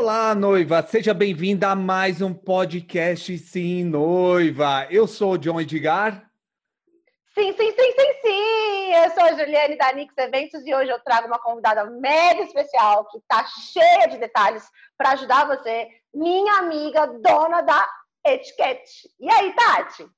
Olá, noiva, seja bem-vinda a mais um podcast Sim Noiva. Eu sou o John Edgar. Sim, sim, sim, sim, sim. Eu sou a Juliane da Nix Eventos e hoje eu trago uma convidada mega especial que está cheia de detalhes para ajudar você, minha amiga, dona da etiquete. E aí, Tati?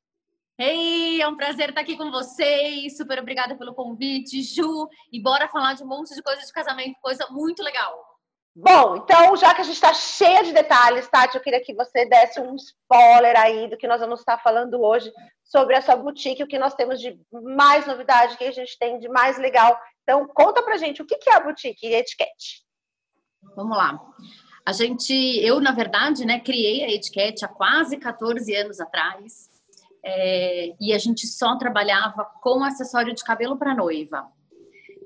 Ei, é um prazer estar aqui com vocês. Super obrigada pelo convite, Ju. E bora falar de um monte de coisa de casamento, coisa muito legal. Bom, então, já que a gente está cheia de detalhes, Tati, eu queria que você desse um spoiler aí do que nós vamos estar falando hoje sobre a sua boutique, o que nós temos de mais novidade, o que a gente tem de mais legal. Então, conta pra gente o que é a boutique e a etiquete. Vamos lá. A gente, eu, na verdade, né, criei a etiquete há quase 14 anos atrás. É, e a gente só trabalhava com acessório de cabelo para noiva.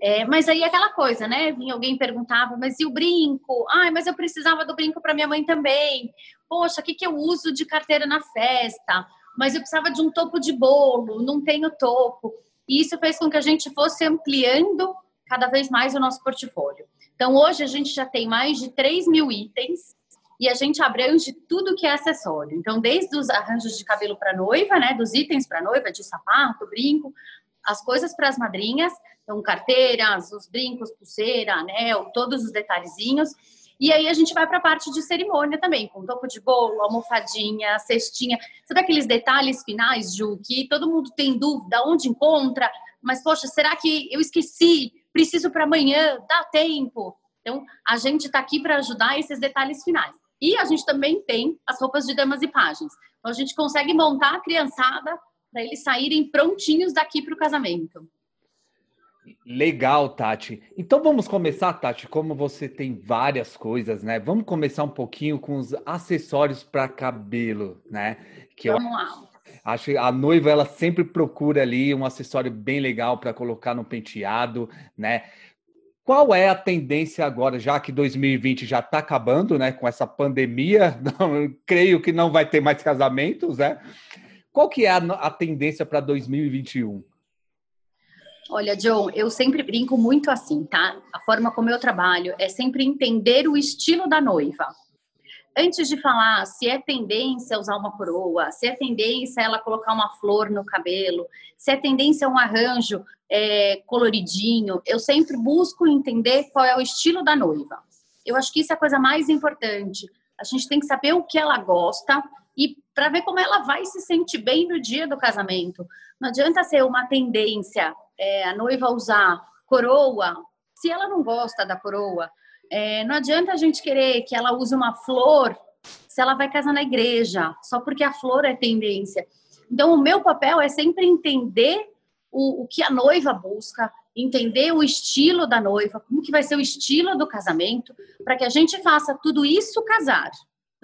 É, mas aí aquela coisa, né? Vinha alguém perguntava, mas e o brinco? Ai, mas eu precisava do brinco para minha mãe também. Poxa, o que, que eu uso de carteira na festa? Mas eu precisava de um topo de bolo, não tenho topo. E isso fez com que a gente fosse ampliando cada vez mais o nosso portfólio. Então, hoje a gente já tem mais de 3 mil itens e a gente abrange tudo que é acessório. Então, desde os arranjos de cabelo para noiva, né, dos itens para noiva, de sapato, brinco, as coisas para as madrinhas, então carteiras, os brincos, pulseira, anel, todos os detalhezinhos. E aí a gente vai para a parte de cerimônia também, com topo de bolo, almofadinha, cestinha. Sabe aqueles detalhes finais, Ju, que todo mundo tem dúvida onde encontra, mas poxa, será que eu esqueci? Preciso para amanhã, dá tempo. Então, a gente está aqui para ajudar esses detalhes finais. E a gente também tem as roupas de damas e páginas. Então, a gente consegue montar a criançada para eles saírem prontinhos daqui para o casamento. Legal, Tati. Então vamos começar, Tati, como você tem várias coisas, né? Vamos começar um pouquinho com os acessórios para cabelo, né? Que vamos eu lá. Acho que a noiva ela sempre procura ali um acessório bem legal para colocar no penteado, né? Qual é a tendência agora, já que 2020 já está acabando, né? Com essa pandemia, não, creio que não vai ter mais casamentos, né? Qual que é a, a tendência para 2021? Olha, John, eu sempre brinco muito assim, tá? A forma como eu trabalho é sempre entender o estilo da noiva. Antes de falar se é tendência usar uma coroa, se é tendência ela colocar uma flor no cabelo, se é tendência um arranjo é, coloridinho, eu sempre busco entender qual é o estilo da noiva. Eu acho que isso é a coisa mais importante. A gente tem que saber o que ela gosta e para ver como ela vai se sentir bem no dia do casamento. Não adianta ser uma tendência é, a noiva usar coroa, se ela não gosta da coroa, é, não adianta a gente querer que ela use uma flor se ela vai casar na igreja, só porque a flor é tendência. Então, o meu papel é sempre entender o, o que a noiva busca, entender o estilo da noiva, como que vai ser o estilo do casamento, para que a gente faça tudo isso casar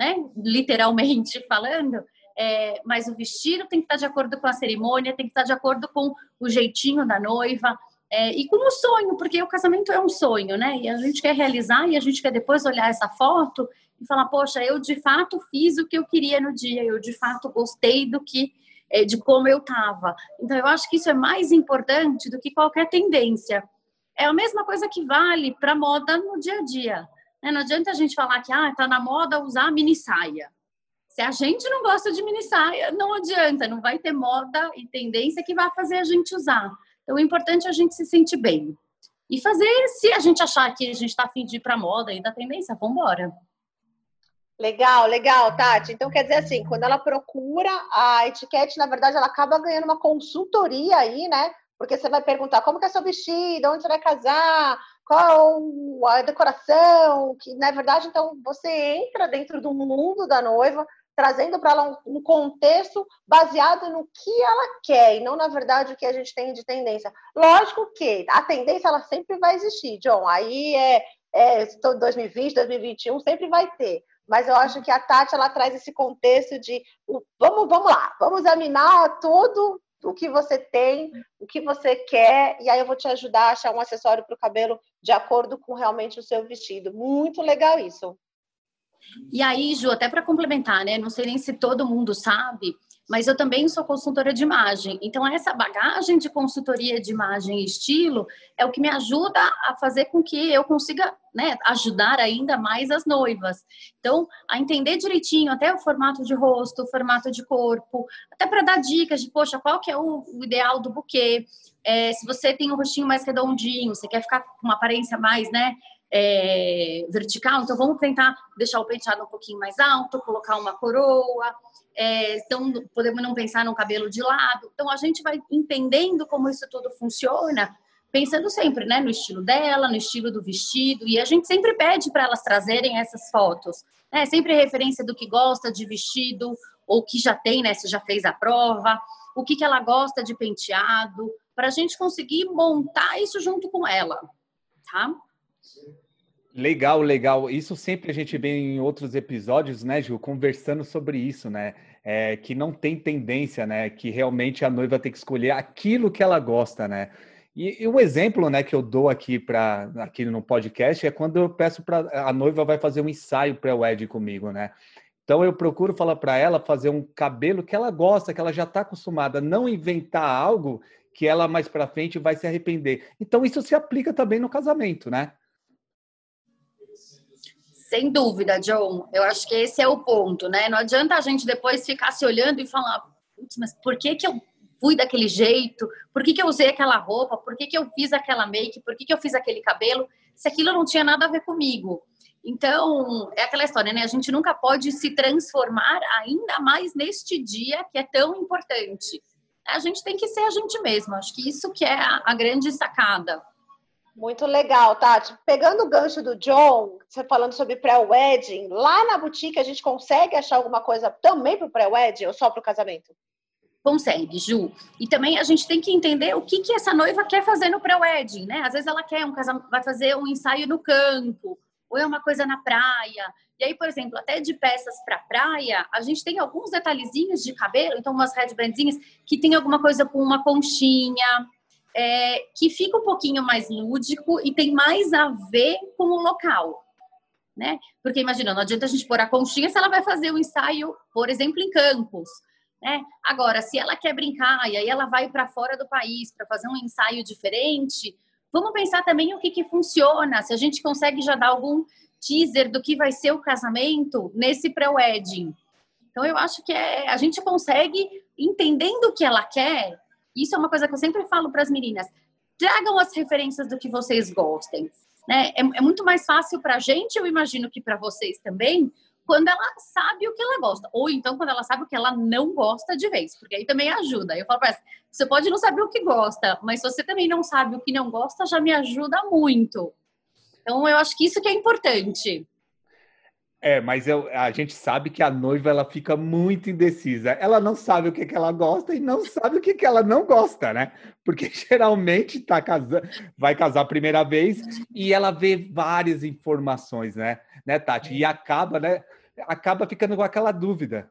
né? Literalmente falando. É, mas o vestido tem que estar de acordo com a cerimônia, tem que estar de acordo com o jeitinho da noiva é, e com o sonho, porque o casamento é um sonho, né? E a gente quer realizar e a gente quer depois olhar essa foto e falar, poxa, eu de fato fiz o que eu queria no dia, eu de fato gostei do que é, de como eu estava. Então eu acho que isso é mais importante do que qualquer tendência. É a mesma coisa que vale para moda no dia a dia. Né? Não adianta a gente falar que ah, tá na moda usar mini saia. Se a gente não gosta de mini saia, não adianta, não vai ter moda e tendência que vai fazer a gente usar. Então, o importante é a gente se sentir bem. E fazer, se a gente achar que a gente está afim de ir para moda e da tendência, vamos embora. Legal, legal, Tati. Então, quer dizer assim, quando ela procura a etiquete, na verdade, ela acaba ganhando uma consultoria aí, né? Porque você vai perguntar como que é seu vestido, onde você vai casar, qual a decoração, que na verdade, então, você entra dentro do mundo da noiva, trazendo para ela um, contexto baseado no que ela quer e não, na verdade, o que a gente tem de tendência. Lógico que a tendência ela sempre vai existir, John. Aí é, é 2020, 2021, sempre vai ter. Mas eu acho que a Tati ela traz esse contexto de vamos, vamos lá, vamos examinar tudo o que você tem, o que você quer, e aí eu vou te ajudar a achar um acessório para o cabelo de acordo com realmente o seu vestido. Muito legal isso. E aí, Ju, até para complementar, né? Não sei nem se todo mundo sabe, mas eu também sou consultora de imagem. Então, essa bagagem de consultoria de imagem e estilo é o que me ajuda a fazer com que eu consiga né, ajudar ainda mais as noivas. Então, a entender direitinho até o formato de rosto, o formato de corpo, até para dar dicas de, poxa, qual que é o, o ideal do buquê. É, se você tem um rostinho mais redondinho, você quer ficar com uma aparência mais, né, é, vertical, então vamos tentar deixar o penteado um pouquinho mais alto, colocar uma coroa. É, então, podemos não pensar no cabelo de lado. Então, a gente vai entendendo como isso tudo funciona, pensando sempre né, no estilo dela, no estilo do vestido, e a gente sempre pede para elas trazerem essas fotos. Né? Sempre referência do que gosta de vestido, ou que já tem, né? Se já fez a prova, o que, que ela gosta de penteado, para a gente conseguir montar isso junto com ela, tá? Legal, legal. Isso sempre a gente vê em outros episódios, né, Ju, conversando sobre isso, né? É, que não tem tendência, né? Que realmente a noiva tem que escolher aquilo que ela gosta, né? E, e um exemplo, né, que eu dou aqui para aqui no podcast é quando eu peço para a noiva vai fazer um ensaio pré-wed comigo, né? Então eu procuro falar para ela fazer um cabelo que ela gosta, que ela já está acostumada, não inventar algo que ela mais para frente vai se arrepender. Então isso se aplica também no casamento, né? Sem dúvida, John. Eu acho que esse é o ponto, né? Não adianta a gente depois ficar se olhando e falar, mas por que que eu fui daquele jeito? Por que que eu usei aquela roupa? Por que que eu fiz aquela make? Por que que eu fiz aquele cabelo? Se aquilo não tinha nada a ver comigo. Então, é aquela história, né? A gente nunca pode se transformar ainda mais neste dia que é tão importante. A gente tem que ser a gente mesmo. Acho que isso que é a grande sacada. Muito legal, Tati. Pegando o gancho do John, você falando sobre pré-wedding, lá na boutique a gente consegue achar alguma coisa também para o pré-wedding ou só para o casamento? Consegue, Ju. E também a gente tem que entender o que, que essa noiva quer fazer no pré-wedding, né? Às vezes ela quer um casamento, vai fazer um ensaio no campo, ou é uma coisa na praia. E aí, por exemplo, até de peças para praia, a gente tem alguns detalhezinhos de cabelo, então umas headbandzinhas que tem alguma coisa com uma conchinha, é, que fica um pouquinho mais lúdico e tem mais a ver com o local. Né? Porque imagina, não adianta a gente pôr a conchinha se ela vai fazer um ensaio, por exemplo, em Campos. Né? Agora, se ela quer brincar e aí ela vai para fora do país para fazer um ensaio diferente, vamos pensar também o que, que funciona, se a gente consegue já dar algum teaser do que vai ser o casamento nesse pré-wedding. Então, eu acho que é, a gente consegue, entendendo o que ela quer, isso é uma coisa que eu sempre falo para as meninas. Tragam as referências do que vocês gostem. Né? É, é muito mais fácil para a gente, eu imagino que para vocês também, quando ela sabe o que ela gosta. Ou então quando ela sabe o que ela não gosta de vez, porque aí também ajuda. Eu falo para ela, você pode não saber o que gosta, mas se você também não sabe o que não gosta, já me ajuda muito. Então eu acho que isso que é importante. É, mas eu, a gente sabe que a noiva ela fica muito indecisa. Ela não sabe o que, que ela gosta e não sabe o que, que ela não gosta, né? Porque geralmente tá casando, vai casar a primeira vez e ela vê várias informações, né? Né, Tati? E acaba, né? Acaba ficando com aquela dúvida.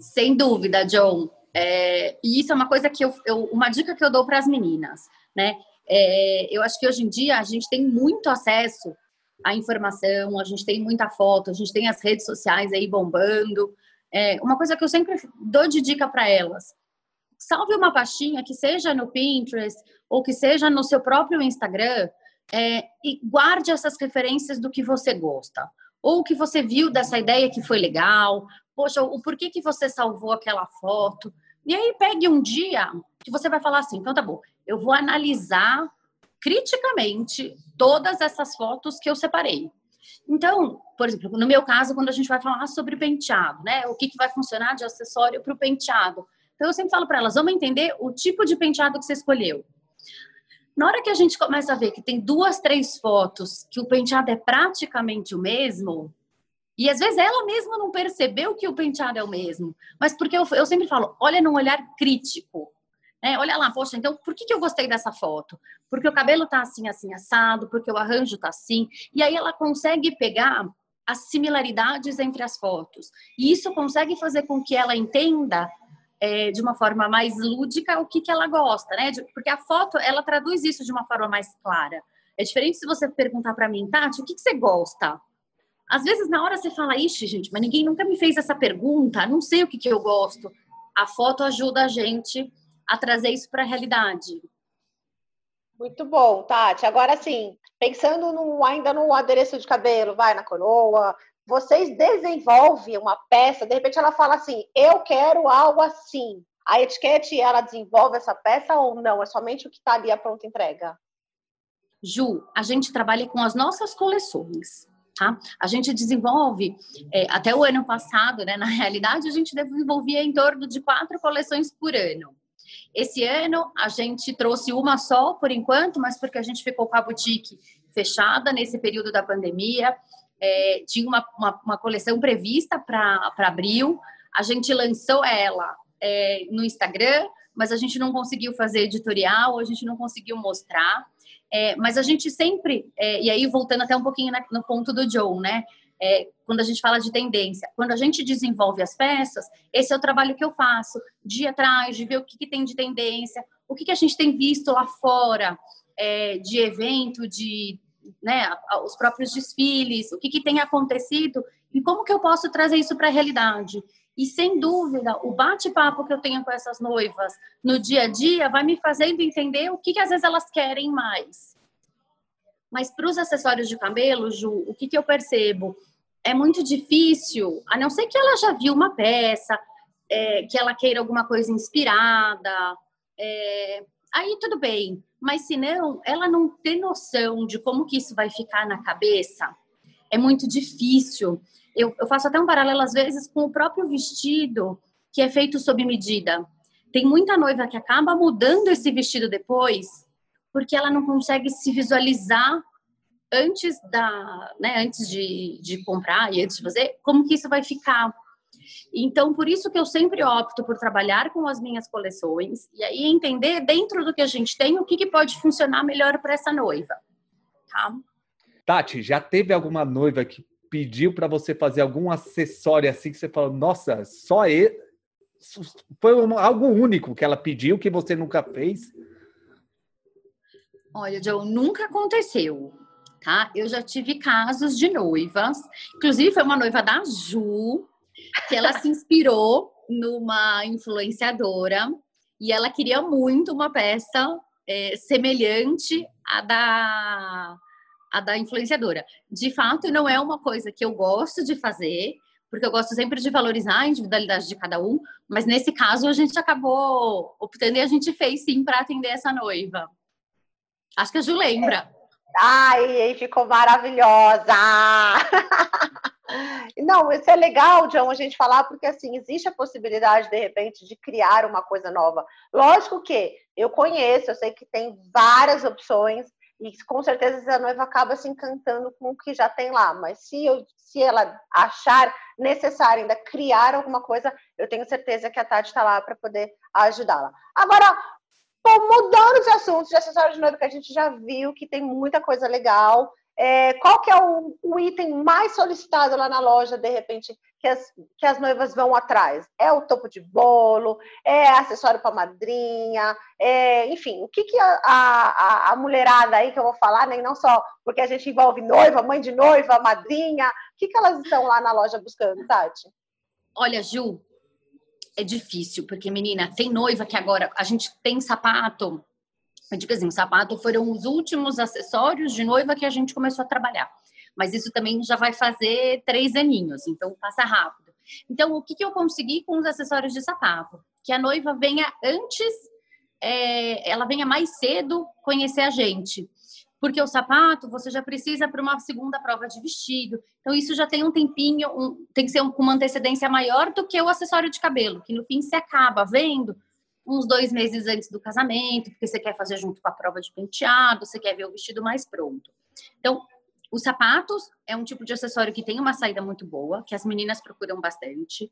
Sem dúvida, John. É, e isso é uma coisa que eu, eu uma dica que eu dou para as meninas, né? É, eu acho que hoje em dia a gente tem muito acesso a informação, a gente tem muita foto, a gente tem as redes sociais aí bombando. É, uma coisa que eu sempre dou de dica para elas: salve uma pastinha que seja no Pinterest ou que seja no seu próprio Instagram é, e guarde essas referências do que você gosta. Ou o que você viu dessa ideia que foi legal, poxa, o porquê que você salvou aquela foto. E aí pegue um dia que você vai falar assim, então tá bom, eu vou analisar criticamente todas essas fotos que eu separei. Então, por exemplo, no meu caso, quando a gente vai falar sobre penteado, né? O que, que vai funcionar de acessório para o penteado. Então, eu sempre falo para elas, vamos entender o tipo de penteado que você escolheu. Na hora que a gente começa a ver que tem duas, três fotos que o penteado é praticamente o mesmo, e às vezes ela mesma não percebeu que o penteado é o mesmo, mas porque eu, eu sempre falo, olha num olhar crítico. É, olha lá, poxa, então por que, que eu gostei dessa foto? Porque o cabelo tá assim, assim, assado, porque o arranjo tá assim. E aí ela consegue pegar as similaridades entre as fotos. E isso consegue fazer com que ela entenda é, de uma forma mais lúdica o que, que ela gosta, né? Porque a foto, ela traduz isso de uma forma mais clara. É diferente se você perguntar para mim, Tati, o que, que você gosta? Às vezes, na hora você fala, ixi, gente, mas ninguém nunca me fez essa pergunta, não sei o que, que eu gosto. A foto ajuda a gente a trazer isso para a realidade. Muito bom, Tati. Agora, sim, pensando no, ainda no adereço de cabelo, vai na coroa, vocês desenvolvem uma peça, de repente ela fala assim, eu quero algo assim. A etiquete, ela desenvolve essa peça ou não? É somente o que está ali a pronta entrega? Ju, a gente trabalha com as nossas coleções. Tá? A gente desenvolve, é, até o ano passado, né, na realidade, a gente desenvolvia em torno de quatro coleções por ano. Esse ano a gente trouxe uma só por enquanto, mas porque a gente ficou com a boutique fechada nesse período da pandemia. É, tinha uma, uma, uma, coleção prevista para abril, a gente lançou ela é, no Instagram, mas a gente não conseguiu fazer editorial, a gente não conseguiu mostrar. É, mas a gente sempre, é, e aí voltando até um pouquinho na, no ponto do John, né? Quando a gente fala de tendência, quando a gente desenvolve as peças, esse é o trabalho que eu faço, dia atrás, de ver o que, que tem de tendência, o que, que a gente tem visto lá fora é, de evento, de né, os próprios desfiles, o que, que tem acontecido e como que eu posso trazer isso para a realidade. E sem dúvida, o bate-papo que eu tenho com essas noivas no dia a dia vai me fazendo entender o que, que às vezes elas querem mais. Mas para os acessórios de cabelo, Ju, o que, que eu percebo? É muito difícil, a não ser que ela já viu uma peça, é, que ela queira alguma coisa inspirada, é, aí tudo bem. Mas se não, ela não tem noção de como que isso vai ficar na cabeça, é muito difícil eu, eu faço até um paralelo às vezes com o próprio vestido que é feito sob medida. Tem muita noiva que acaba mudando esse vestido depois porque ela não consegue se visualizar antes da, né, antes de, de comprar e antes de fazer, como que isso vai ficar. Então, por isso que eu sempre opto por trabalhar com as minhas coleções e aí entender dentro do que a gente tem o que, que pode funcionar melhor para essa noiva. Tá? Tati, já teve alguma noiva que pediu para você fazer algum acessório assim que você falou, nossa, só ele. Foi algo único que ela pediu que você nunca fez? Olha, Joe, nunca aconteceu, tá? Eu já tive casos de noivas, inclusive foi uma noiva da Ju, que ela se inspirou numa influenciadora e ela queria muito uma peça é, semelhante à da a da influenciadora. De fato, não é uma coisa que eu gosto de fazer, porque eu gosto sempre de valorizar a individualidade de cada um, mas nesse caso a gente acabou optando e a gente fez sim para atender essa noiva. Acho que a Ju lembra. Ai, ficou maravilhosa! Não, isso é legal, John, a gente falar, porque assim, existe a possibilidade, de repente, de criar uma coisa nova. Lógico que eu conheço, eu sei que tem várias opções, e com certeza a noiva acaba se encantando com o que já tem lá. Mas se, eu, se ela achar necessário ainda criar alguma coisa, eu tenho certeza que a Tati está lá para poder ajudá-la. Agora, mudando de assunto, de acessório de noiva, que a gente já viu que tem muita coisa legal. É, qual que é o, o, item mais solicitado lá na loja, de repente, que as, que as noivas vão atrás? É o topo de bolo? É acessório para madrinha? É, enfim, o que, que a, a, a, mulherada aí que eu vou falar, né, não só porque a gente envolve noiva, mãe de noiva, madrinha, o que, que elas estão lá na loja buscando, Tati? Olha, Ju, é difícil, porque, menina, tem noiva que agora a gente tem sapato eu digo assim, sapato foram os últimos acessórios de noiva que a gente começou a trabalhar. Mas isso também já vai fazer três aninhos, então passa rápido. Então, o que, que eu consegui com os acessórios de sapato? Que a noiva venha antes, é, ela venha mais cedo conhecer a gente. Porque o sapato você já precisa para uma segunda prova de vestido. Então, isso já tem um tempinho, um, tem que ser com uma antecedência maior do que o acessório de cabelo, que no fim se acaba vendo uns dois meses antes do casamento, porque você quer fazer junto com a prova de penteado, você quer ver o vestido mais pronto. Então, os sapatos é um tipo de acessório que tem uma saída muito boa, que as meninas procuram bastante.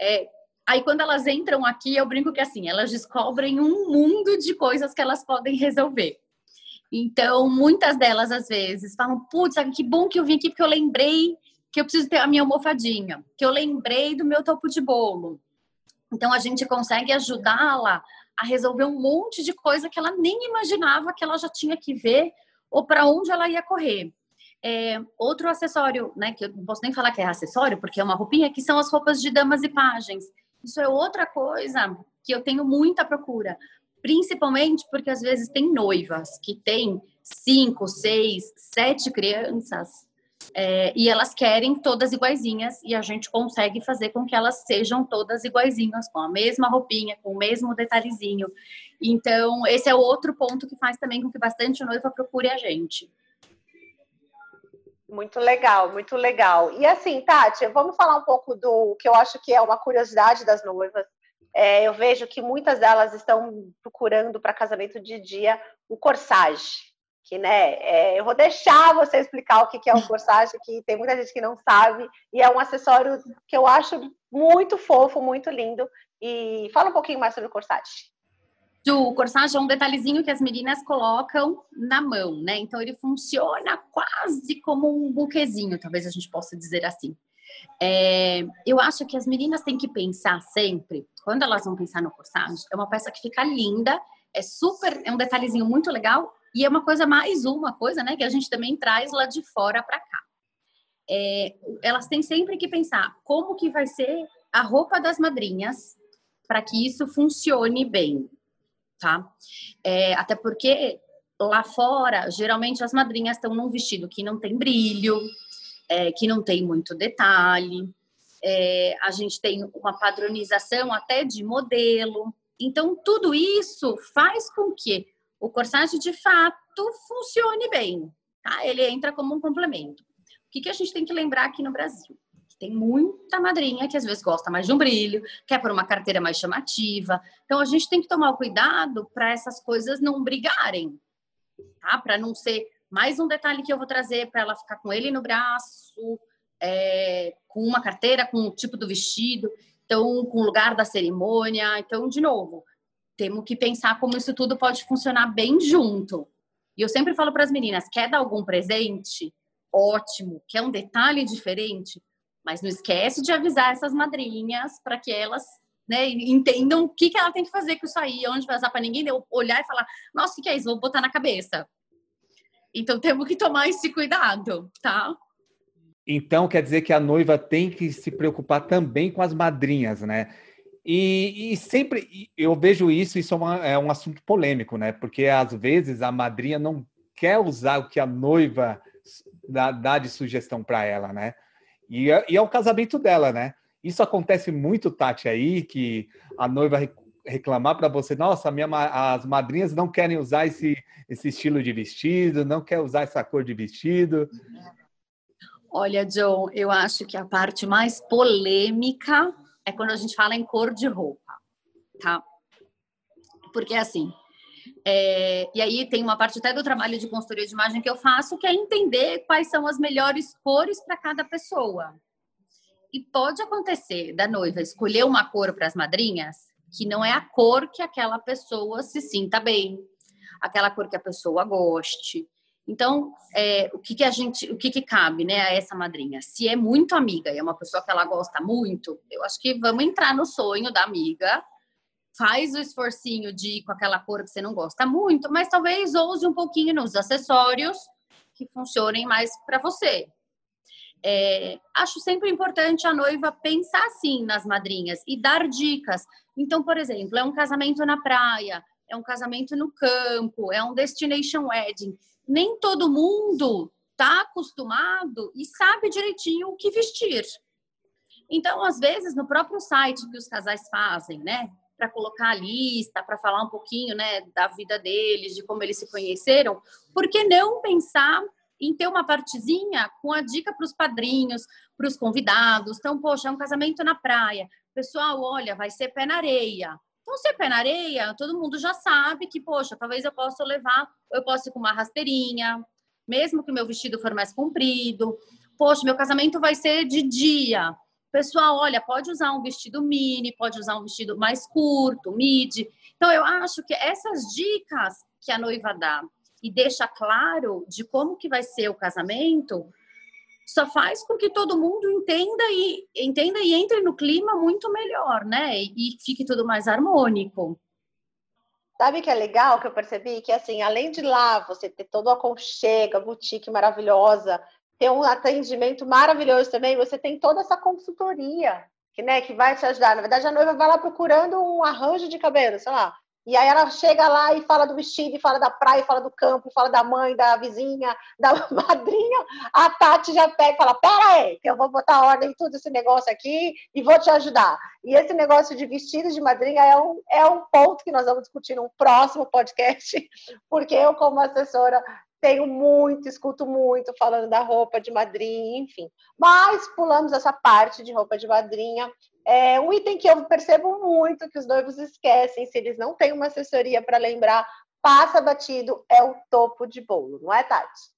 É, aí, quando elas entram aqui, eu brinco que assim, elas descobrem um mundo de coisas que elas podem resolver. Então, muitas delas, às vezes, falam: Putz, que bom que eu vim aqui, porque eu lembrei que eu preciso ter a minha almofadinha, que eu lembrei do meu topo de bolo, então a gente consegue ajudá-la a resolver um monte de coisa que ela nem imaginava que ela já tinha que ver ou para onde ela ia correr. É, outro acessório, né, que eu não posso nem falar que é acessório, porque é uma roupinha, que são as roupas de damas e pagens. Isso é outra coisa que eu tenho muita procura, principalmente porque às vezes tem noivas que têm cinco, seis, sete crianças é, e elas querem todas iguaizinhas e a gente consegue fazer com que elas sejam todas iguaizinhas, com a mesma roupinha, com o mesmo detalhezinho. Então, esse é outro ponto que faz também com que bastante noiva procure a gente. Muito legal, muito legal. E assim, Tati, vamos falar um pouco do que eu acho que é uma curiosidade das noivas. É, eu vejo que muitas delas estão procurando para casamento de dia o corsage que né, é, eu vou deixar você explicar o que, é o corsage, que tem muita gente que não sabe, e é um acessório que eu acho muito fofo, muito lindo. E fala um pouquinho mais sobre o corsage. O corsage é um detalhezinho que as meninas colocam na mão, né? Então ele funciona quase como um buquezinho, talvez a gente possa dizer assim. É, eu acho que as meninas têm que pensar sempre, quando elas vão pensar no corsage, é uma peça que fica linda, é super, é um detalhezinho muito legal e é uma coisa mais uma coisa, né, que a gente também traz lá de fora para cá. É, elas têm sempre que pensar como que vai ser a roupa das madrinhas para que isso funcione bem, tá? É, até porque lá fora, geralmente as madrinhas estão num vestido que não tem brilho, é, que não tem muito detalhe. É, a gente tem uma padronização até de modelo. Então, tudo isso faz com que o corsage de fato funcione bem, tá? Ele entra como um complemento. O que, que a gente tem que lembrar aqui no Brasil? Tem muita madrinha que às vezes gosta mais de um brilho, quer por uma carteira mais chamativa. Então a gente tem que tomar cuidado para essas coisas não brigarem, tá? Para não ser mais um detalhe que eu vou trazer para ela ficar com ele no braço, é, com uma carteira, com o tipo do vestido, então com o lugar da cerimônia. Então, de novo, temos que pensar como isso tudo pode funcionar bem junto. E eu sempre falo para as meninas: quer dar algum presente? Ótimo, quer um detalhe diferente? Mas não esquece de avisar essas madrinhas para que elas né, entendam o que, que ela tem que fazer com isso aí, onde vai usar para ninguém olhar e falar: nossa, o que, que é isso? Vou botar na cabeça. Então temos que tomar esse cuidado, tá? Então quer dizer que a noiva tem que se preocupar também com as madrinhas, né? E, e, sempre eu vejo isso, isso é, uma, é, um assunto polêmico, né? Porque às vezes a madrinha não quer usar o que a noiva dá, dá de sugestão para ela, né? E é, e é, o casamento dela, né? Isso acontece muito, Tati, aí, que a noiva reclamar para você, nossa, minha, as madrinhas não querem usar esse, esse estilo de vestido, não quer usar essa cor de vestido. Olha, John, eu acho que a parte mais polêmica é quando a gente fala em cor de roupa, tá? Porque assim, é, e aí tem uma parte até do trabalho de consultoria de imagem que eu faço, que é entender quais são as melhores cores para cada pessoa. E pode acontecer da noiva escolher uma cor para as madrinhas que não é a cor que aquela pessoa se sinta bem, aquela cor que a pessoa goste. Então, é, o que, que a gente, o que, que cabe, né, a essa madrinha? Se é muito amiga e é uma pessoa que ela gosta muito, eu acho que vamos entrar no sonho da amiga. Faz o esforcinho de ir com aquela cor que você não gosta muito, mas talvez ouse um pouquinho nos acessórios que funcionem mais para você. É, acho sempre importante a noiva pensar assim nas madrinhas e dar dicas. Então, por exemplo, é um casamento na praia, é um casamento no campo, é um destination wedding nem todo mundo está acostumado e sabe direitinho o que vestir. Então, às vezes, no próprio site que os casais fazem, né, para colocar a lista, para falar um pouquinho, né, da vida deles, de como eles se conheceram, por que não pensar em ter uma partezinha com a dica para os padrinhos, para os convidados? Então, poxa, é um casamento na praia. Pessoal, olha, vai ser pé na areia. Então, se é pé na areia, todo mundo já sabe que, poxa, talvez eu possa levar, eu posso ir com uma rasteirinha, mesmo que meu vestido for mais comprido. Poxa, meu casamento vai ser de dia. Pessoal, olha, pode usar um vestido mini, pode usar um vestido mais curto, midi. Então, eu acho que essas dicas que a noiva dá e deixa claro de como que vai ser o casamento, só faz com que todo mundo entenda e entenda e entre no clima muito melhor, né? E fique tudo mais harmônico. Sabe que é legal que eu percebi? Que assim, além de lá você ter todo o aconchego, a boutique maravilhosa, ter um atendimento maravilhoso também, você tem toda essa consultoria que, né, que vai te ajudar. Na verdade, a noiva vai lá procurando um arranjo de cabelo, sei lá, e aí ela chega lá e fala do vestido, e fala da praia, fala do campo, fala da mãe, da vizinha, da madrinha. A Tati já pega e fala: Pera aí, que eu vou botar ordem em tudo esse negócio aqui e vou te ajudar. E esse negócio de vestido de madrinha é um, é um ponto que nós vamos discutir no próximo podcast, porque eu, como assessora, tenho muito, escuto muito falando da roupa de madrinha, enfim. Mas pulamos essa parte de roupa de madrinha. É um item que eu percebo muito que os noivos esquecem, se eles não têm uma assessoria para lembrar, passa batido, é o topo de bolo, não é, Tati?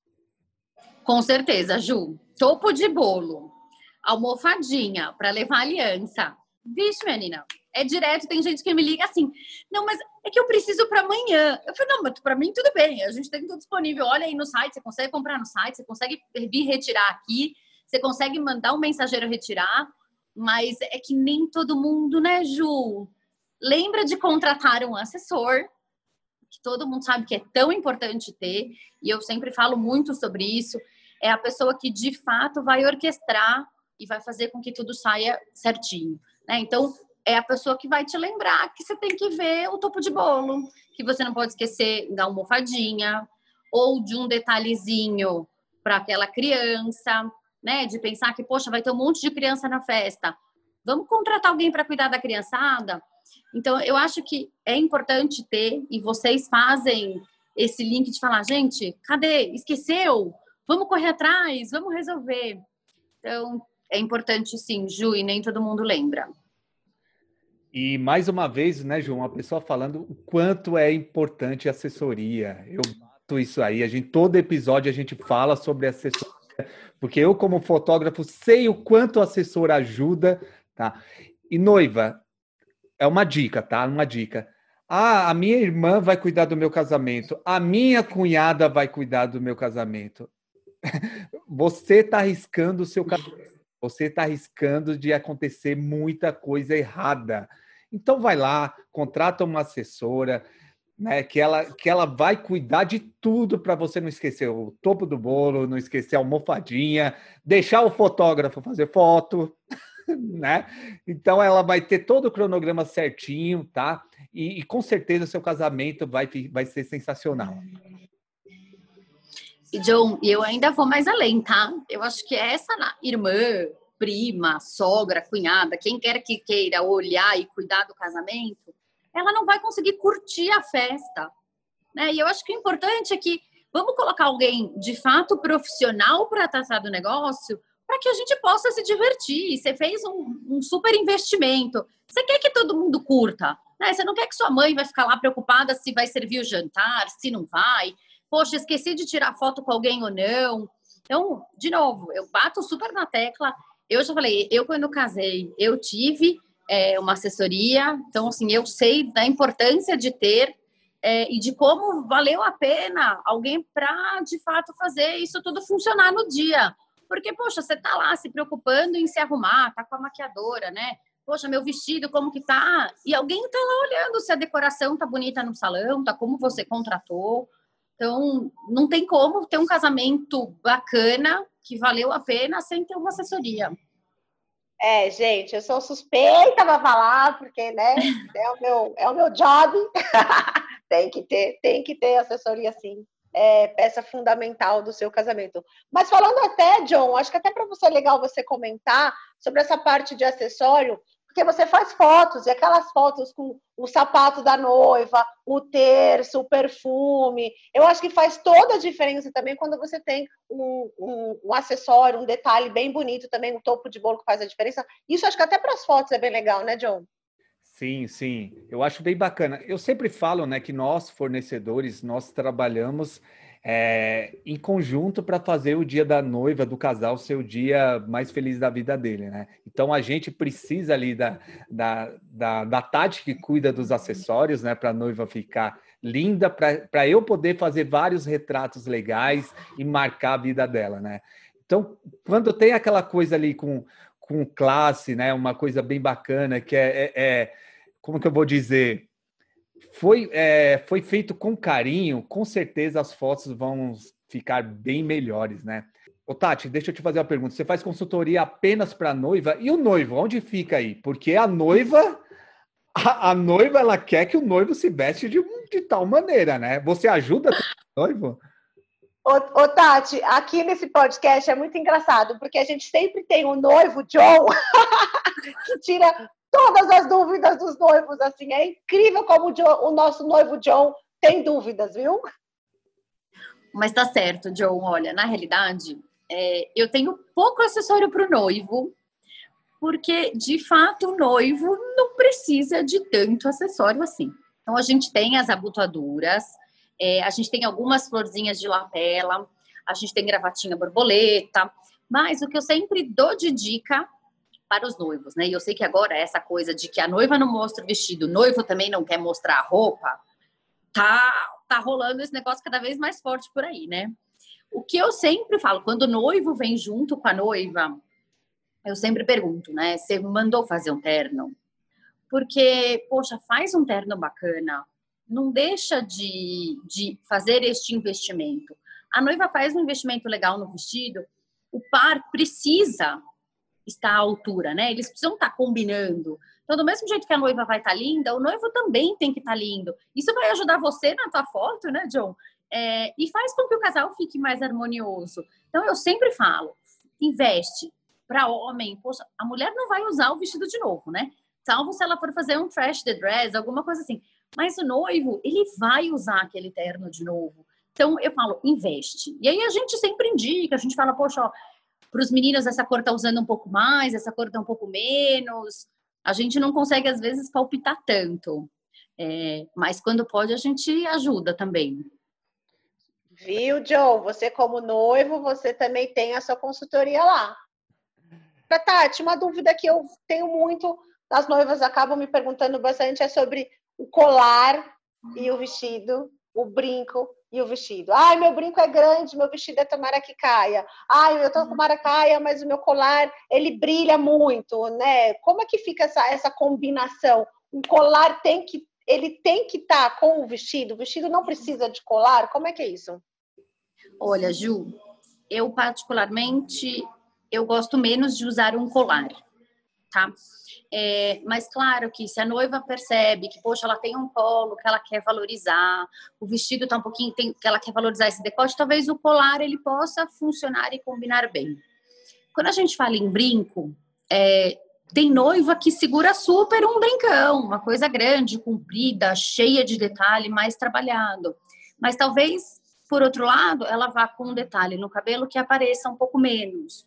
Com certeza, Ju. Topo de bolo, almofadinha para levar aliança. Vixe, menina, é direto. Tem gente que me liga assim: não, mas é que eu preciso para amanhã. Eu falei: não, mas para mim tudo bem, a gente tem tudo disponível. Olha aí no site, você consegue comprar no site, você consegue vir retirar aqui, você consegue mandar um mensageiro retirar, mas é que nem todo mundo, né, Ju? Lembra de contratar um assessor, que todo mundo sabe que é tão importante ter, e eu sempre falo muito sobre isso. É a pessoa que de fato vai orquestrar e vai fazer com que tudo saia certinho. Né? Então, é a pessoa que vai te lembrar que você tem que ver o topo de bolo, que você não pode esquecer da almofadinha ou de um detalhezinho para aquela criança, né? De pensar que, poxa, vai ter um monte de criança na festa. Vamos contratar alguém para cuidar da criançada? Então, eu acho que é importante ter, e vocês fazem esse link de falar, gente, cadê? Esqueceu? Vamos correr atrás, vamos resolver. Então, é importante sim, Ju, e nem todo mundo lembra. E mais uma vez, né, João, uma pessoa falando o quanto é importante a assessoria. Eu bato isso aí. A gente todo episódio a gente fala sobre assessoria, porque eu como fotógrafo sei o quanto o assessor ajuda, tá? E noiva, é uma dica, tá? Uma dica. Ah, a minha irmã vai cuidar do meu casamento. A minha cunhada vai cuidar do meu casamento. Você está arriscando o seu casamento. Você está arriscando de acontecer muita coisa errada. Então vai lá, contrata uma assessora, né, que ela que ela vai cuidar de tudo para você não esquecer o topo do bolo, não esquecer a almofadinha, deixar o fotógrafo fazer foto, né? Então ela vai ter todo o cronograma certinho, tá? E, e com certeza o seu casamento vai vai ser sensacional. E John, eu ainda vou mais além, tá? Eu acho que essa irmã, prima, sogra, cunhada, quem quer que queira olhar e cuidar do casamento, ela não vai conseguir curtir a festa. Né? E eu acho que o importante é que vamos colocar alguém de fato profissional para tratar do negócio, para que a gente possa se divertir. Você fez um, um, super investimento. Você quer que todo mundo curta. Né? Você não quer que sua mãe vai ficar lá preocupada se vai servir o jantar, se não vai. Poxa, esqueci de tirar foto com alguém ou não. Então, de novo, eu bato super na tecla eu já falei, eu quando casei, eu tive é, uma assessoria, então assim, eu sei da importância de ter é, e de como valeu a pena alguém para de fato fazer isso tudo funcionar no dia. Porque, poxa, você tá lá se preocupando em se arrumar, tá com a maquiadora, né? Poxa, meu vestido, como que tá? E alguém tá lá olhando se a decoração tá bonita no salão, tá como você contratou. Então, não tem como ter um casamento bacana que valeu a pena sem ter uma assessoria. É, gente, eu sou suspeita para falar, porque né, é o meu, é o meu job. tem que ter, tem que ter assessoria sim. É peça fundamental do seu casamento. Mas falando até, John, acho que até para você é legal você comentar sobre essa parte de acessório, porque você faz fotos, e aquelas fotos com o sapato da noiva, o terço, o perfume. Eu acho que faz toda a diferença também quando você tem um, um, um acessório, um detalhe bem bonito também, um topo de bolo que faz a diferença. Isso acho que até para as fotos é bem legal, né, John? Sim, sim. Eu acho bem bacana. Eu sempre falo, né, que nós fornecedores, nós trabalhamos é, em conjunto para fazer o dia da noiva, do casal, ser o dia mais feliz da vida dele, né? Então a gente precisa ali da, da, da, da Tati que cuida dos acessórios, né? Para a noiva ficar linda, para eu poder fazer vários retratos legais e marcar a vida dela, né? Então, quando tem aquela coisa ali com, com classe, né? Uma coisa bem bacana, que é, é, é como que eu vou dizer? Foi, é, foi feito com carinho, com certeza as fotos vão ficar bem melhores, né? Ô, Tati, deixa eu te fazer uma pergunta. Você faz consultoria apenas para noiva e o noivo, onde fica aí? Porque a noiva, a, a, noiva, ela quer que o noivo se veste de, de tal maneira, né? Você ajuda o noivo? Ô, ô, Tati, aqui nesse podcast é muito engraçado, porque a gente sempre tem um noivo, John, que tira todas as dúvidas dos noivos, assim. É incrível como o, John, o nosso noivo John tem dúvidas, viu? Mas tá certo, John. Olha, na realidade, é, eu tenho pouco acessório para o noivo, porque de fato o noivo não precisa de tanto acessório assim. Então a gente tem as abotoaduras, é, a gente tem algumas florzinhas de lapela, a gente tem gravatinha borboleta, mas o que eu sempre dou de dica para os noivos, né? E eu sei que agora essa coisa de que a noiva não mostra o vestido, o noivo também não quer mostrar a roupa, tá tá rolando esse negócio cada vez mais forte por aí, né? O que eu sempre falo, quando o noivo vem junto com a noiva, eu sempre pergunto, né? Você mandou fazer um terno? Porque, poxa, faz um terno bacana, não deixa de, de fazer este investimento. A noiva faz um investimento legal no vestido, o par precisa estar à altura, né? Eles precisam estar combinando. Então, do mesmo jeito que a noiva vai estar linda, o noivo também tem que estar lindo. Isso vai ajudar você na tua foto, né, John? é, e faz com que o casal fique mais harmonioso. Então, eu sempre falo, investe para homem. Poxa, a mulher não vai usar o vestido de novo, né? Salvo se ela for fazer um trash the dress, alguma coisa assim. Mas o noivo, ele vai usar aquele terno de novo. Então, eu falo, investe. E aí a gente sempre indica, a gente fala, poxa, para os meninos essa cor tá usando um pouco mais, essa cor tá um pouco menos. A gente não consegue, às vezes, palpitar tanto. É, mas quando pode, a gente ajuda também. Viu, Joe? Você, como noivo, você também tem a sua consultoria lá. Tati, uma dúvida que eu tenho muito, as noivas acabam me perguntando bastante, é sobre o colar e o vestido, o brinco e o vestido. Ai, meu brinco é grande, meu vestido é tomara que caia. Ai, eu tô com maracaia, mas o meu colar, ele brilha muito, né? Como é que fica essa, essa combinação? O colar tem que ele tem que estar tá com o vestido? O vestido não precisa de colar? Como é que é isso? Olha, Ju, eu particularmente eu gosto menos de usar um colar, tá? É, mas claro que se a noiva percebe que, poxa, ela tem um colo que ela quer valorizar, o vestido tá um pouquinho tem, que ela quer valorizar esse decote, talvez o colar ele possa funcionar e combinar bem. Quando a gente fala em brinco, é, tem noiva que segura super um brincão, uma coisa grande, comprida, cheia de detalhe, mais trabalhado. Mas talvez, por outro lado, ela vá com um detalhe no cabelo que apareça um pouco menos.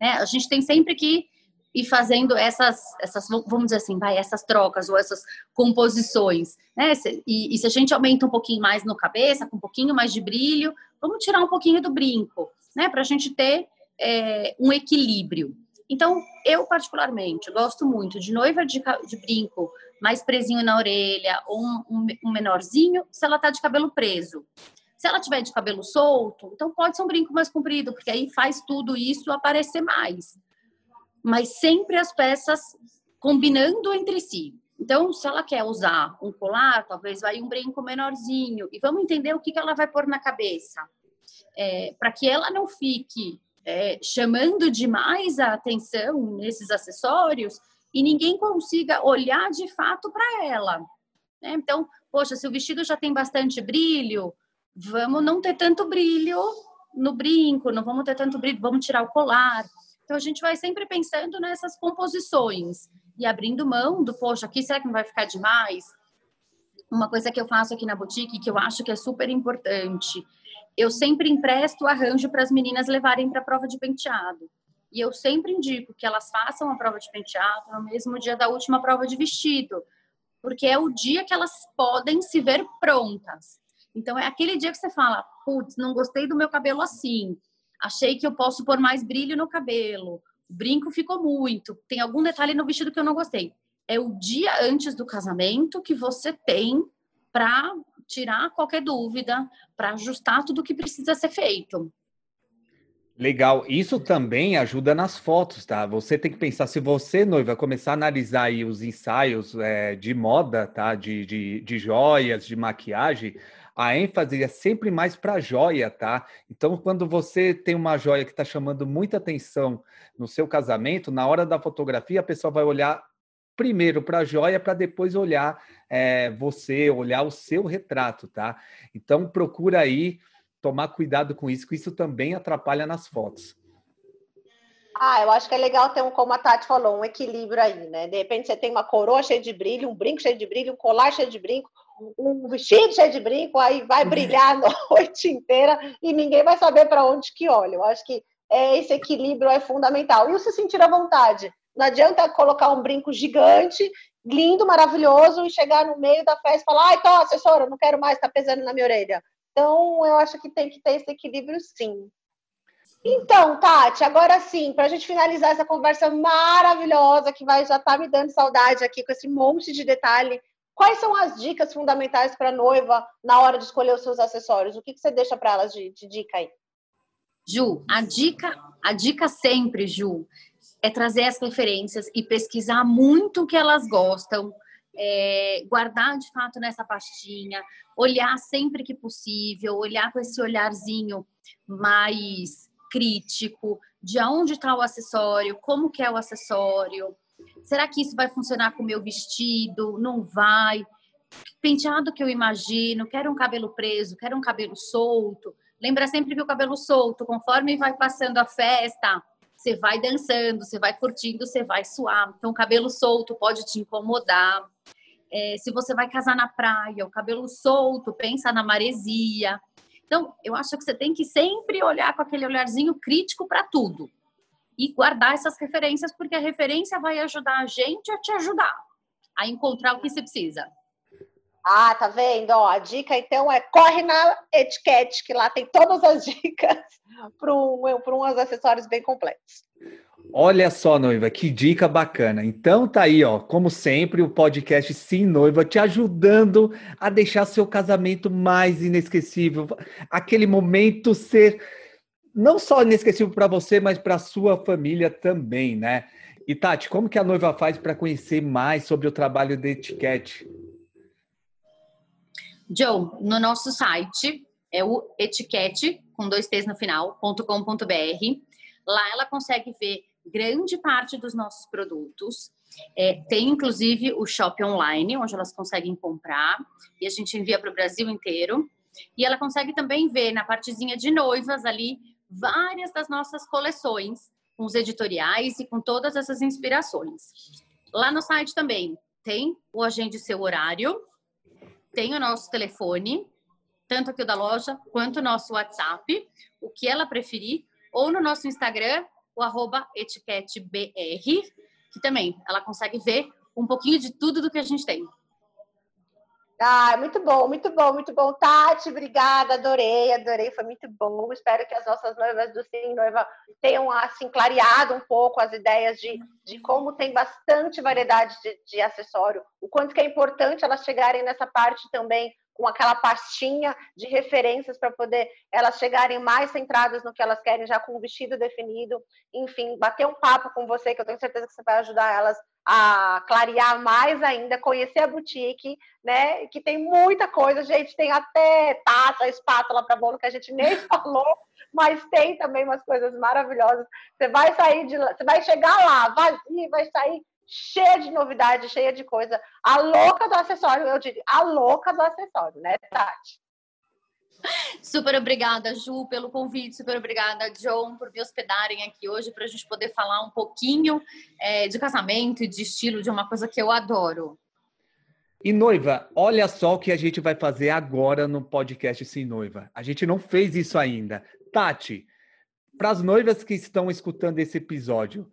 Né? A gente tem sempre que ir fazendo essas, essas, vamos dizer assim, vai, essas trocas ou essas composições, né? E, e se a gente aumenta um pouquinho mais no cabeça, com um pouquinho mais de brilho, vamos tirar um pouquinho do brinco, né? Para a gente ter é, um equilíbrio. Então, eu particularmente gosto muito de noiva de, de brinco mais presinho na orelha ou um, um, um menorzinho, se ela tá de cabelo preso. Se ela tiver de cabelo solto, então pode ser um brinco mais comprido, porque aí faz tudo isso aparecer mais. Mas sempre as peças combinando entre si. Então, se ela quer usar um colar, talvez vai um brinco menorzinho. E vamos entender o que, ela vai pôr na cabeça. É, para que ela não fique é, chamando demais a atenção nesses acessórios e ninguém consiga olhar de fato para ela. Né? Então, poxa, se o vestido já tem bastante brilho, vamos não ter tanto brilho no brinco, não vamos ter tanto brilho, vamos tirar o colar. Então, a gente vai sempre pensando nessas composições e abrindo mão do, poxa, aqui será que não vai ficar demais? Uma coisa que eu faço aqui na boutique, que eu acho que é super importante, eu sempre empresto arranjo para as meninas levarem para a prova de penteado. E eu sempre indico que elas façam a prova de penteado no mesmo dia da última prova de vestido, porque é o dia que elas podem se ver prontas. Então é aquele dia que você fala, putz, não gostei do meu cabelo assim, achei que eu posso pôr mais brilho no cabelo, o brinco ficou muito, tem algum detalhe no vestido que eu não gostei. É o dia antes do casamento que você tem para tirar qualquer dúvida, para ajustar tudo o que precisa ser feito. Legal. Isso também ajuda nas fotos, tá? Você tem que pensar, se você, noiva, começar a analisar aí os ensaios é, de moda, tá? De, de, de joias, de maquiagem, a ênfase é sempre mais para a joia, tá? Então, quando você tem uma joia que está chamando muita atenção no seu casamento, na hora da fotografia, a pessoa vai olhar primeiro para a joia, para depois olhar é, você, olhar o seu retrato, tá? Então, procura aí tomar cuidado com isso, que isso também atrapalha nas fotos. Ah, eu acho que é legal ter um, como a Tati falou, um equilíbrio aí, né? De repente você tem uma coroa cheia de brilho, um brinco cheio de brilho, um colar cheio de brinco, um vestido cheio de brinco, aí vai brilhar a noite inteira e ninguém vai saber para onde que olha. Eu acho que é, esse equilíbrio é fundamental. E o se sentir à vontade. Não adianta colocar um brinco gigante, lindo, maravilhoso, e chegar no meio da festa e falar, ai, tô, assessora, não quero mais, tá pesando na minha orelha. Então, eu acho que tem que ter esse equilíbrio, sim. Então, Tati, agora sim, para a gente finalizar essa conversa maravilhosa que vai já tá me dando saudade aqui com esse monte de detalhe, quais são as dicas fundamentais para a noiva na hora de escolher os seus acessórios? O que, que você deixa para elas de, de dica aí? Ju, a dica, a dica sempre, Ju, é trazer as referências e pesquisar muito o que elas gostam, é, guardar de fato nessa pastinha, olhar sempre que possível, olhar com esse olharzinho mais crítico, de onde está o acessório, como que é o acessório, será que isso vai funcionar com o meu vestido, não vai, penteado que eu imagino, quero um cabelo preso, quero um cabelo solto, lembra sempre que o cabelo solto, conforme vai passando a festa, você vai dançando, você vai curtindo, você vai suar. Então, o cabelo solto pode te incomodar. É, se você vai casar na praia, o cabelo solto, pensa na maresia. Então, eu acho que você tem que sempre olhar com aquele olharzinho crítico para tudo e guardar essas referências, porque a referência vai ajudar a gente a te ajudar a encontrar o que você precisa. Ah, tá vendo? Ó, a dica então é corre na etiquete, que lá tem todas as dicas para um, uns acessórios bem completos. Olha só, noiva, que dica bacana. Então tá aí, ó, como sempre, o podcast Sim Noiva te ajudando a deixar seu casamento mais inesquecível, aquele momento ser não só inesquecível para você, mas para sua família também, né? E Tati, como que a noiva faz para conhecer mais sobre o trabalho de etiquete? Joe, no nosso site é o etiquete com dois T's no final, .com.br. Lá ela consegue ver grande parte dos nossos produtos. É, tem inclusive o shopping online, onde elas conseguem comprar e a gente envia para o Brasil inteiro. E ela consegue também ver na partezinha de noivas ali várias das nossas coleções, com os editoriais e com todas essas inspirações. Lá no site também tem o Agende Seu Horário, tem o nosso telefone, tanto aqui o da loja quanto o nosso WhatsApp, o que ela preferir, ou no nosso Instagram, o arroba etiquetebr, que também ela consegue ver um pouquinho de tudo do que a gente tem. Ah, muito bom, muito bom, muito bom. Tati, obrigada, adorei, adorei, foi muito bom. Espero que as nossas noivas do Sim Noiva tenham, assim, clareado um pouco as ideias de, de como tem bastante variedade de, de acessório, o quanto que é importante elas chegarem nessa parte também com aquela pastinha de referências para poder elas chegarem mais centradas no que elas querem, já com o vestido definido. Enfim, bater um papo com você, que eu tenho certeza que você vai ajudar elas a clarear mais ainda, conhecer a boutique, né? Que tem muita coisa, gente, tem até taça, espátula para bolo que a gente nem falou, mas tem também umas coisas maravilhosas. Você vai sair de lá, você vai chegar lá vazio, vai sair cheia de novidade, cheia de coisa. A louca do acessório, eu diria, a louca do acessório, né, Tati? Super obrigada, Ju, pelo convite. Super obrigada, John, por me hospedarem aqui hoje para a gente poder falar um pouquinho é, de casamento e de estilo, de uma coisa que eu adoro. E noiva, olha só o que a gente vai fazer agora no podcast Sim Noiva. A gente não fez isso ainda. Tati, para as noivas que estão escutando esse episódio,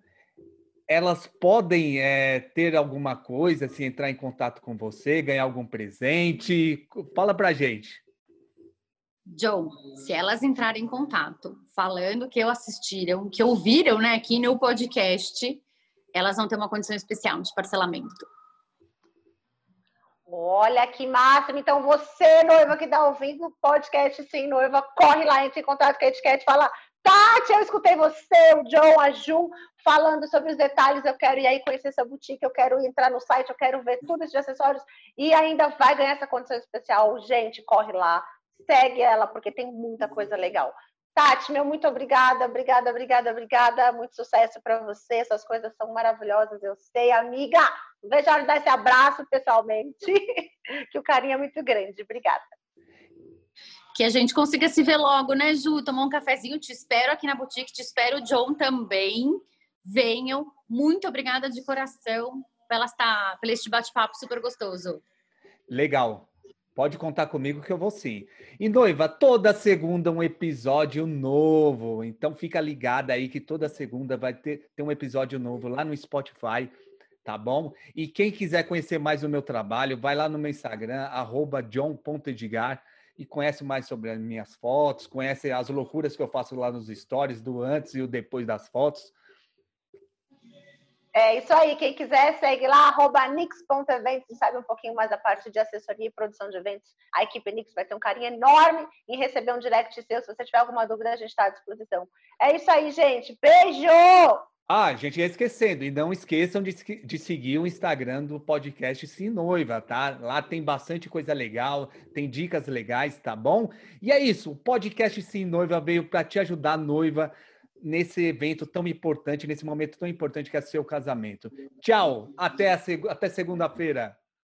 elas podem é, ter alguma coisa, se assim, entrar em contato com você, ganhar algum presente? Fala pra gente. Joe, se elas entrarem em contato falando que eu assistiram, que ouviram né, aqui no podcast, elas vão ter uma condição especial de parcelamento. Olha que máximo! Então, você, noiva que está ouvindo o podcast Sim Noiva, corre lá, entre em contato com a etiquete, fala: Tati, eu escutei você, o John, a Ju, falando sobre os detalhes. Eu quero ir aí conhecer essa boutique, eu quero entrar no site, eu quero ver tudo de acessórios e ainda vai ganhar essa condição especial. Gente, corre lá, segue ela, porque tem muita coisa legal. Tati, meu muito obrigada, obrigada, obrigada, obrigada. Muito sucesso para você. Essas coisas são maravilhosas, eu sei, amiga. Veja a hora de dar esse abraço pessoalmente, que o carinho é muito grande. Obrigada. Que a gente consiga se ver logo, né, Ju? Tomar um cafezinho. Te espero aqui na boutique, te espero o John também. Venham. Muito obrigada de coração pela, pela este bate-papo super gostoso. Legal. Pode contar comigo que eu vou sim. E noiva, toda segunda um episódio novo. Então fica ligada aí que toda segunda vai ter, ter um episódio novo lá no Spotify, tá bom? E quem quiser conhecer mais o meu trabalho, vai lá no meu Instagram, john.edgar e conhece mais sobre as minhas fotos, conhece as loucuras que eu faço lá nos stories, do antes e o depois das fotos. É isso aí. Quem quiser, segue lá, arroba nix.eventos, sabe um pouquinho mais da parte de assessoria e produção de eventos. A equipe Nix vai ter um carinho enorme em receber um direct seu. Se você tiver alguma dúvida, a gente está à disposição. É isso aí, gente. Beijo! Ah, gente, ia esquecendo, e não esqueçam de, de, seguir o Instagram do podcast Sim Noiva, tá? Lá tem bastante coisa legal, tem dicas legais, tá bom? E é isso, o podcast Sim Noiva veio para te ajudar, noiva, nesse evento tão importante, nesse momento tão importante que é seu casamento. Tchau, até, até segunda-feira.